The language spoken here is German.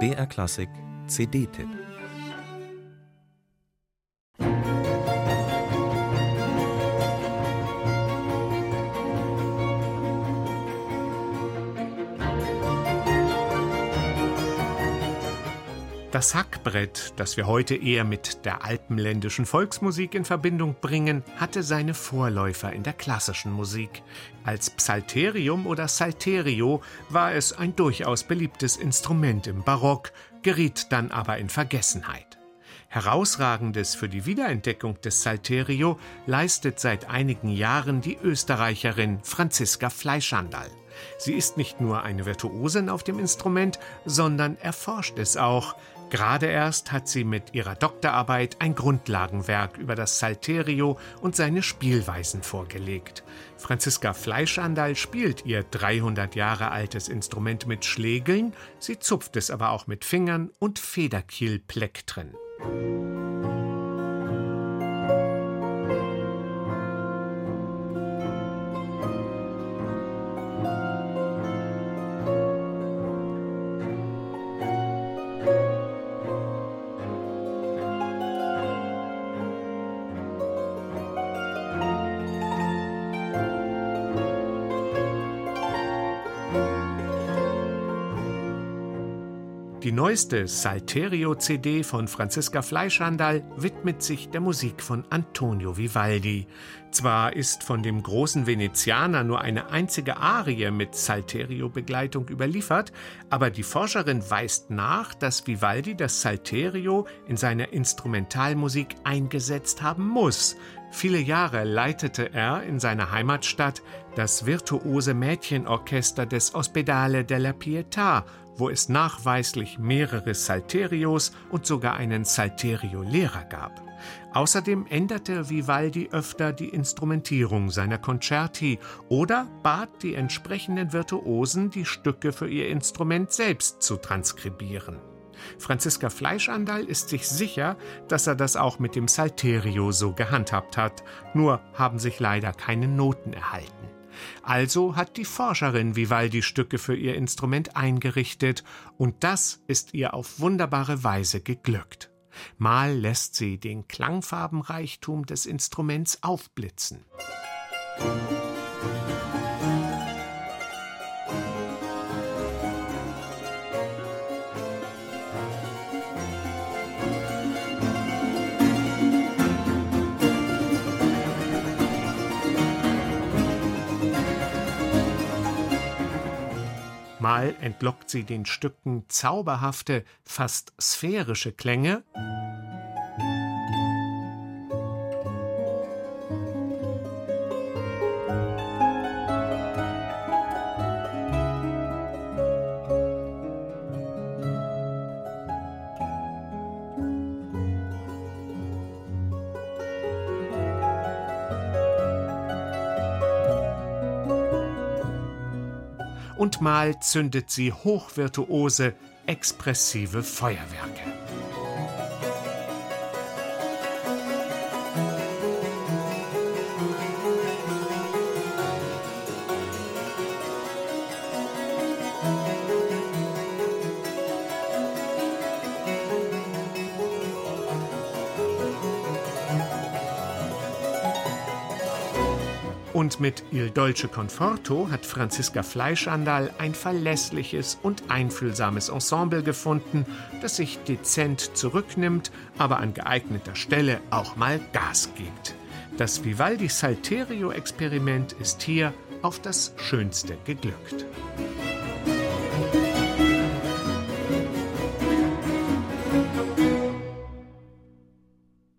BR Klassik CD-Tipp Das Hackbrett, das wir heute eher mit der alpenländischen Volksmusik in Verbindung bringen, hatte seine Vorläufer in der klassischen Musik. Als Psalterium oder Salterio war es ein durchaus beliebtes Instrument im Barock, geriet dann aber in Vergessenheit. Herausragendes für die Wiederentdeckung des Salterio leistet seit einigen Jahren die Österreicherin Franziska Fleischandal. Sie ist nicht nur eine Virtuosin auf dem Instrument, sondern erforscht es auch. Gerade erst hat sie mit ihrer Doktorarbeit ein Grundlagenwerk über das Salterio und seine Spielweisen vorgelegt. Franziska Fleischandal spielt ihr 300 Jahre altes Instrument mit Schlägeln, sie zupft es aber auch mit Fingern und Federkielplektren. Die neueste Salterio-CD von Franziska Fleischhandal widmet sich der Musik von Antonio Vivaldi. Zwar ist von dem großen Venezianer nur eine einzige Arie mit Salterio-Begleitung überliefert, aber die Forscherin weist nach, dass Vivaldi das Salterio in seiner Instrumentalmusik eingesetzt haben muss. Viele Jahre leitete er in seiner Heimatstadt das virtuose Mädchenorchester des Ospedale della Pietà wo es nachweislich mehrere Salterios und sogar einen Salterio-Lehrer gab. Außerdem änderte Vivaldi öfter die Instrumentierung seiner Concerti oder bat die entsprechenden Virtuosen, die Stücke für ihr Instrument selbst zu transkribieren. Franziska Fleischandal ist sich sicher, dass er das auch mit dem Salterio so gehandhabt hat, nur haben sich leider keine Noten erhalten. Also hat die Forscherin Vivaldi Stücke für ihr Instrument eingerichtet, und das ist ihr auf wunderbare Weise geglückt. Mal lässt sie den Klangfarbenreichtum des Instruments aufblitzen. Musik Mal entlockt sie den Stücken zauberhafte, fast sphärische Klänge, und mal zündet sie hochvirtuose, expressive Feuerwerke. Und mit Il Dolce Conforto hat Franziska Fleischandal ein verlässliches und einfühlsames Ensemble gefunden, das sich dezent zurücknimmt, aber an geeigneter Stelle auch mal Gas gibt. Das Vivaldi Salterio-Experiment ist hier auf das Schönste geglückt.